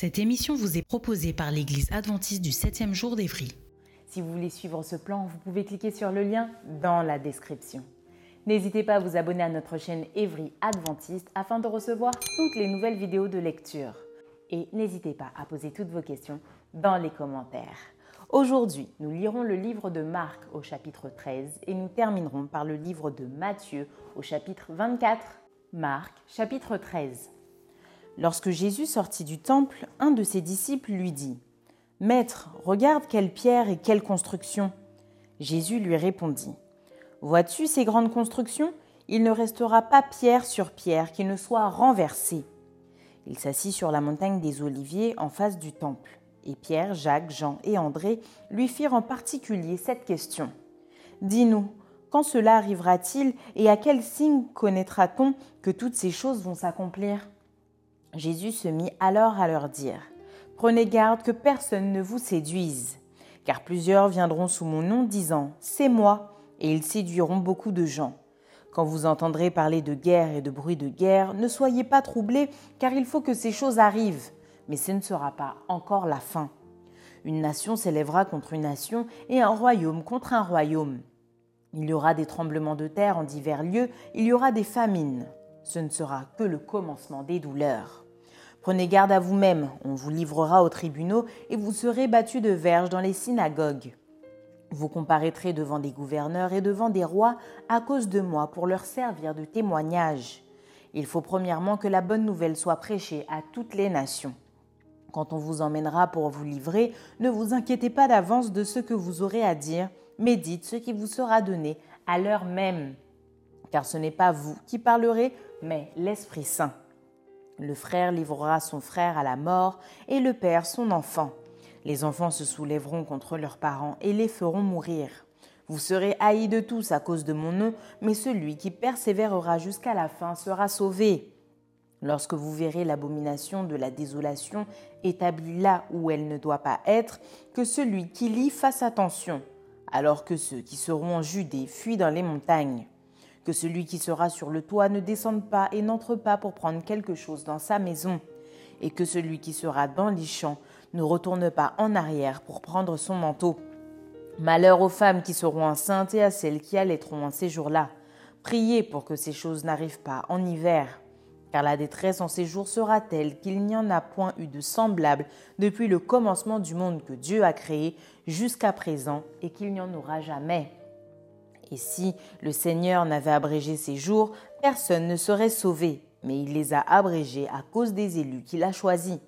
Cette émission vous est proposée par l'Église adventiste du 7e jour d'Évry. Si vous voulez suivre ce plan, vous pouvez cliquer sur le lien dans la description. N'hésitez pas à vous abonner à notre chaîne Évry Adventiste afin de recevoir toutes les nouvelles vidéos de lecture. Et n'hésitez pas à poser toutes vos questions dans les commentaires. Aujourd'hui, nous lirons le livre de Marc au chapitre 13 et nous terminerons par le livre de Matthieu au chapitre 24. Marc, chapitre 13. Lorsque Jésus sortit du temple, un de ses disciples lui dit Maître, regarde quelle pierre et quelle construction. Jésus lui répondit Vois-tu ces grandes constructions? Il ne restera pas pierre sur pierre qui ne soit renversée. Il s'assit sur la montagne des Oliviers en face du temple. Et Pierre, Jacques, Jean et André lui firent en particulier cette question Dis-nous, quand cela arrivera-t-il et à quel signe connaîtra-t-on que toutes ces choses vont s'accomplir? Jésus se mit alors à leur dire, Prenez garde que personne ne vous séduise, car plusieurs viendront sous mon nom disant, C'est moi, et ils séduiront beaucoup de gens. Quand vous entendrez parler de guerre et de bruit de guerre, ne soyez pas troublés, car il faut que ces choses arrivent, mais ce ne sera pas encore la fin. Une nation s'élèvera contre une nation et un royaume contre un royaume. Il y aura des tremblements de terre en divers lieux, il y aura des famines ce ne sera que le commencement des douleurs. Prenez garde à vous-même, on vous livrera aux tribunaux et vous serez battus de verges dans les synagogues. Vous comparaîtrez devant des gouverneurs et devant des rois à cause de moi pour leur servir de témoignage. Il faut premièrement que la bonne nouvelle soit prêchée à toutes les nations. Quand on vous emmènera pour vous livrer, ne vous inquiétez pas d'avance de ce que vous aurez à dire, mais dites ce qui vous sera donné à l'heure même. Car ce n'est pas vous qui parlerez, mais l'Esprit Saint. Le frère livrera son frère à la mort et le père son enfant. Les enfants se soulèveront contre leurs parents et les feront mourir. Vous serez haïs de tous à cause de mon nom, mais celui qui persévérera jusqu'à la fin sera sauvé. Lorsque vous verrez l'abomination de la désolation établie là où elle ne doit pas être, que celui qui lit fasse attention, alors que ceux qui seront en Judée fuient dans les montagnes que celui qui sera sur le toit ne descende pas et n'entre pas pour prendre quelque chose dans sa maison, et que celui qui sera dans les champs ne retourne pas en arrière pour prendre son manteau. Malheur aux femmes qui seront enceintes et à celles qui allaiteront en ces jours-là. Priez pour que ces choses n'arrivent pas en hiver, car la détresse en ces jours sera telle qu'il n'y en a point eu de semblable depuis le commencement du monde que Dieu a créé jusqu'à présent et qu'il n'y en aura jamais. Et si le Seigneur n'avait abrégé ces jours, personne ne serait sauvé, mais il les a abrégés à cause des élus qu'il a choisis.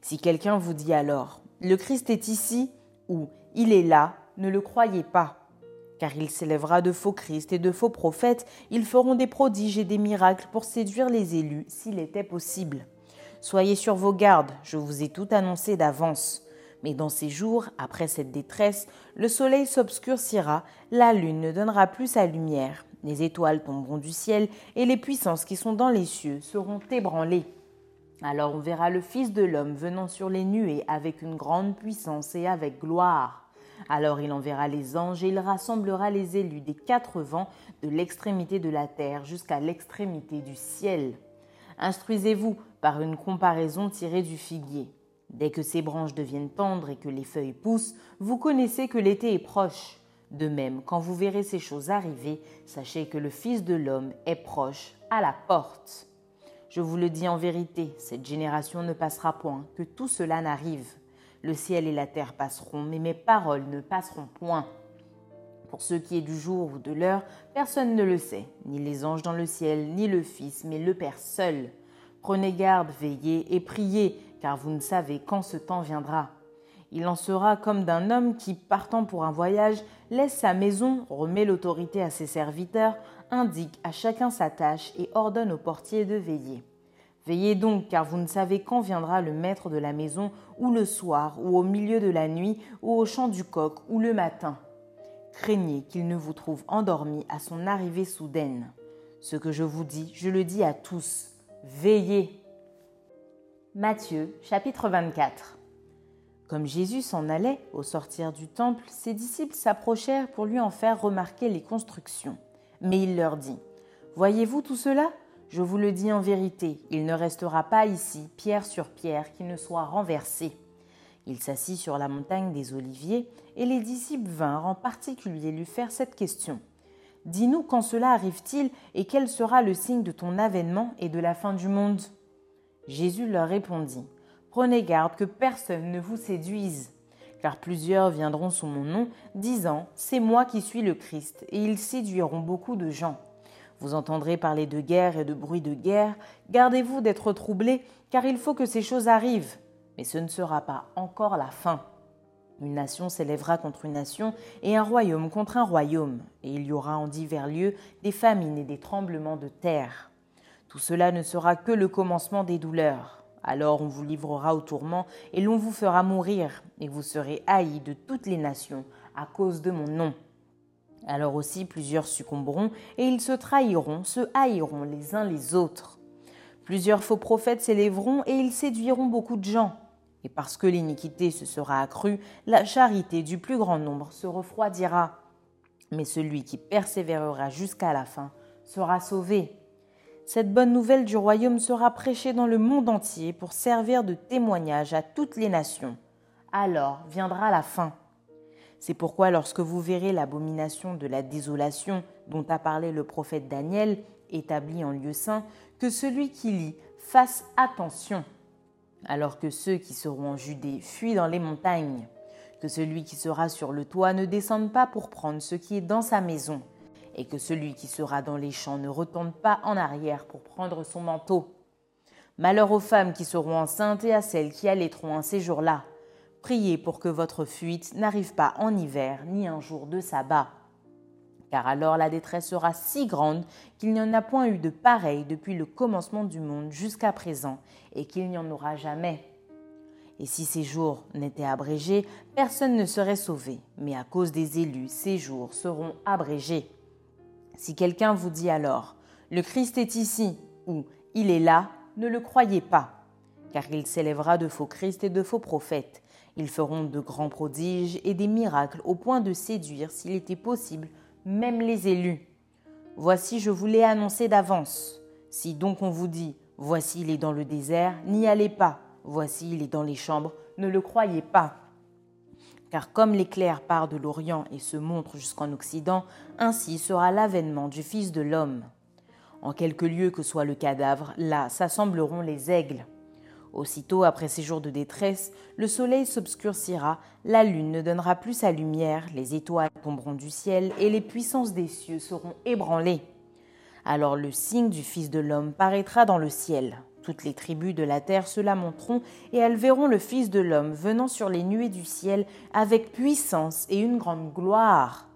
Si quelqu'un vous dit alors, le Christ est ici ou il est là, ne le croyez pas. Car il s'élèvera de faux Christ et de faux prophètes, ils feront des prodiges et des miracles pour séduire les élus s'il était possible. Soyez sur vos gardes, je vous ai tout annoncé d'avance. Mais dans ces jours, après cette détresse, le soleil s'obscurcira, la lune ne donnera plus sa lumière, les étoiles tomberont du ciel, et les puissances qui sont dans les cieux seront ébranlées. Alors on verra le Fils de l'homme venant sur les nuées avec une grande puissance et avec gloire. Alors il enverra les anges et il rassemblera les élus des quatre vents de l'extrémité de la terre jusqu'à l'extrémité du ciel. Instruisez-vous par une comparaison tirée du figuier. Dès que ses branches deviennent tendres et que les feuilles poussent, vous connaissez que l'été est proche. De même, quand vous verrez ces choses arriver, sachez que le Fils de l'homme est proche, à la porte. Je vous le dis en vérité, cette génération ne passera point, que tout cela n'arrive. Le ciel et la terre passeront, mais mes paroles ne passeront point. Pour ce qui est du jour ou de l'heure, personne ne le sait, ni les anges dans le ciel, ni le Fils, mais le Père seul. Prenez garde, veillez et priez, car vous ne savez quand ce temps viendra. Il en sera comme d'un homme qui, partant pour un voyage, laisse sa maison, remet l'autorité à ses serviteurs, indique à chacun sa tâche et ordonne au portier de veiller. Veillez donc, car vous ne savez quand viendra le maître de la maison, ou le soir, ou au milieu de la nuit, ou au chant du coq, ou le matin. Craignez qu'il ne vous trouve endormi à son arrivée soudaine. Ce que je vous dis, je le dis à tous. Veillez. Matthieu chapitre 24 Comme Jésus s'en allait au sortir du temple, ses disciples s'approchèrent pour lui en faire remarquer les constructions. Mais il leur dit, Voyez-vous tout cela? Je vous le dis en vérité, il ne restera pas ici, pierre sur pierre, qui ne soit renversé. Il s'assit sur la montagne des Oliviers, et les disciples vinrent en particulier lui faire cette question. Dis-nous quand cela arrive-t-il, et quel sera le signe de ton avènement et de la fin du monde? Jésus leur répondit, Prenez garde que personne ne vous séduise car plusieurs viendront sous mon nom, disant C'est moi qui suis le Christ, et ils séduiront beaucoup de gens. Vous entendrez parler de guerre et de bruit de guerre. Gardez-vous d'être troublés, car il faut que ces choses arrivent. Mais ce ne sera pas encore la fin. Une nation s'élèvera contre une nation, et un royaume contre un royaume, et il y aura en divers lieux des famines et des tremblements de terre. Tout cela ne sera que le commencement des douleurs. Alors on vous livrera au tourment et l'on vous fera mourir, et vous serez haïs de toutes les nations à cause de mon nom. Alors aussi plusieurs succomberont, et ils se trahiront, se haïront les uns les autres. Plusieurs faux prophètes s'élèveront, et ils séduiront beaucoup de gens. Et parce que l'iniquité se sera accrue, la charité du plus grand nombre se refroidira. Mais celui qui persévérera jusqu'à la fin sera sauvé. Cette bonne nouvelle du royaume sera prêchée dans le monde entier pour servir de témoignage à toutes les nations. Alors viendra la fin. C'est pourquoi lorsque vous verrez l'abomination de la désolation dont a parlé le prophète Daniel, établie en lieu saint, que celui qui lit fasse attention, alors que ceux qui seront en Judée fuient dans les montagnes, que celui qui sera sur le toit ne descende pas pour prendre ce qui est dans sa maison, et que celui qui sera dans les champs ne retourne pas en arrière pour prendre son manteau. Malheur aux femmes qui seront enceintes et à celles qui allaiteront un séjour-là. Priez pour que votre fuite n'arrive pas en hiver ni un jour de sabbat. Car alors la détresse sera si grande qu'il n'y en a point eu de pareil depuis le commencement du monde jusqu'à présent, et qu'il n'y en aura jamais. Et si ces jours n'étaient abrégés, personne ne serait sauvé, mais à cause des élus, ces jours seront abrégés. Si quelqu'un vous dit alors Le Christ est ici ou Il est là, ne le croyez pas, car il s'élèvera de faux Christ et de faux prophètes. Ils feront de grands prodiges et des miracles au point de séduire, s'il était possible, même les élus. Voici, je vous l'ai annoncé d'avance. Si donc on vous dit Voici, il est dans le désert, n'y allez pas. Voici, il est dans les chambres, ne le croyez pas car comme l'éclair part de l'Orient et se montre jusqu'en Occident, ainsi sera l'avènement du Fils de l'homme. En quelque lieu que soit le cadavre, là s'assembleront les aigles. Aussitôt après ces jours de détresse, le soleil s'obscurcira, la lune ne donnera plus sa lumière, les étoiles tomberont du ciel et les puissances des cieux seront ébranlées. Alors le signe du Fils de l'homme paraîtra dans le ciel. Toutes les tribus de la terre se lamenteront, et elles verront le Fils de l'homme venant sur les nuées du ciel avec puissance et une grande gloire.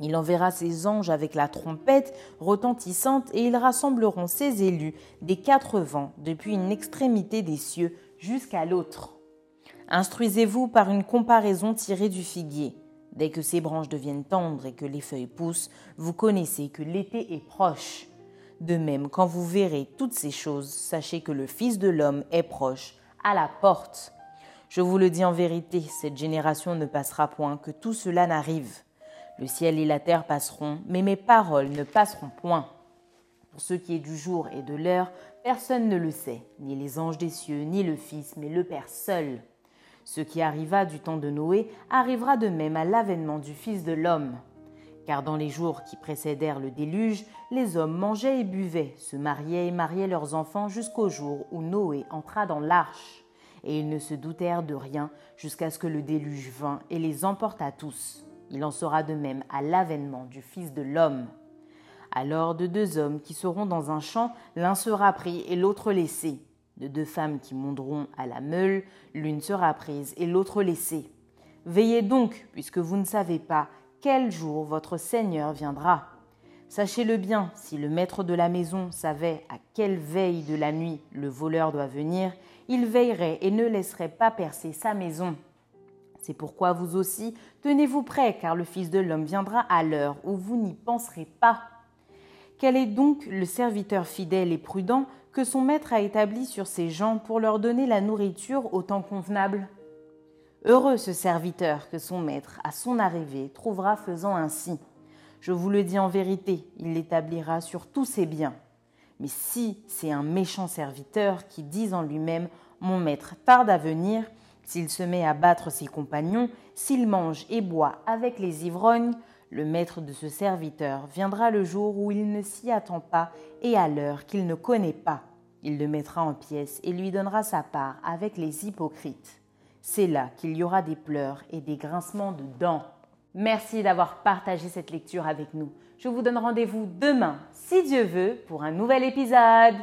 Il enverra ses anges avec la trompette retentissante, et ils rassembleront ses élus des quatre vents, depuis une extrémité des cieux jusqu'à l'autre. Instruisez-vous par une comparaison tirée du figuier. Dès que ses branches deviennent tendres et que les feuilles poussent, vous connaissez que l'été est proche. De même, quand vous verrez toutes ces choses, sachez que le Fils de l'homme est proche, à la porte. Je vous le dis en vérité, cette génération ne passera point que tout cela n'arrive. Le ciel et la terre passeront, mais mes paroles ne passeront point. Pour ce qui est du jour et de l'heure, personne ne le sait, ni les anges des cieux, ni le Fils, mais le Père seul. Ce qui arriva du temps de Noé arrivera de même à l'avènement du Fils de l'homme. Car dans les jours qui précédèrent le déluge, les hommes mangeaient et buvaient, se mariaient et mariaient leurs enfants jusqu'au jour où Noé entra dans l'arche. Et ils ne se doutèrent de rien jusqu'à ce que le déluge vînt et les emporta tous. Il en sera de même à l'avènement du Fils de l'homme. Alors de deux hommes qui seront dans un champ, l'un sera pris et l'autre laissé. De deux femmes qui monteront à la meule, l'une sera prise et l'autre laissée. Veillez donc, puisque vous ne savez pas quel jour votre Seigneur viendra. Sachez-le bien, si le maître de la maison savait à quelle veille de la nuit le voleur doit venir, il veillerait et ne laisserait pas percer sa maison. C'est pourquoi vous aussi, tenez-vous prêts, car le Fils de l'homme viendra à l'heure où vous n'y penserez pas. Quel est donc le serviteur fidèle et prudent que son maître a établi sur ses gens pour leur donner la nourriture au temps convenable? Heureux ce serviteur que son maître, à son arrivée, trouvera faisant ainsi. Je vous le dis en vérité, il l'établira sur tous ses biens. Mais si c'est un méchant serviteur qui dit en lui-même Mon maître tarde à venir, s'il se met à battre ses compagnons, s'il mange et boit avec les ivrognes, le maître de ce serviteur viendra le jour où il ne s'y attend pas et à l'heure qu'il ne connaît pas. Il le mettra en pièces et lui donnera sa part avec les hypocrites. C'est là qu'il y aura des pleurs et des grincements de dents. Merci d'avoir partagé cette lecture avec nous. Je vous donne rendez-vous demain, si Dieu veut, pour un nouvel épisode.